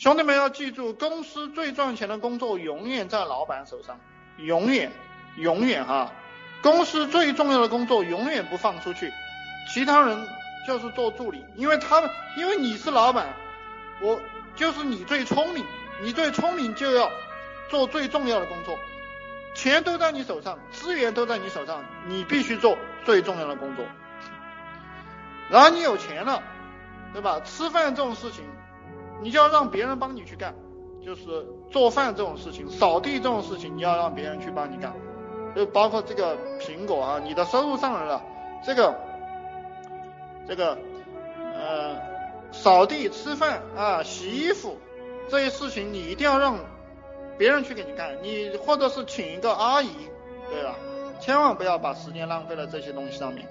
兄弟们要记住，公司最赚钱的工作永远在老板手上，永远，永远哈。公司最重要的工作永远不放出去，其他人就是做助理，因为他们，因为你是老板，我就是你最聪明，你最聪明就要做最重要的工作，钱都在你手上，资源都在你手上，你必须做最重要的工作。然后你有钱了，对吧？吃饭这种事情。你就要让别人帮你去干，就是做饭这种事情、扫地这种事情，你要让别人去帮你干。就包括这个苹果啊，你的收入上来了，这个这个呃扫地、吃饭啊、洗衣服这些事情，你一定要让别人去给你干，你或者是请一个阿姨，对吧？千万不要把时间浪费在这些东西上面。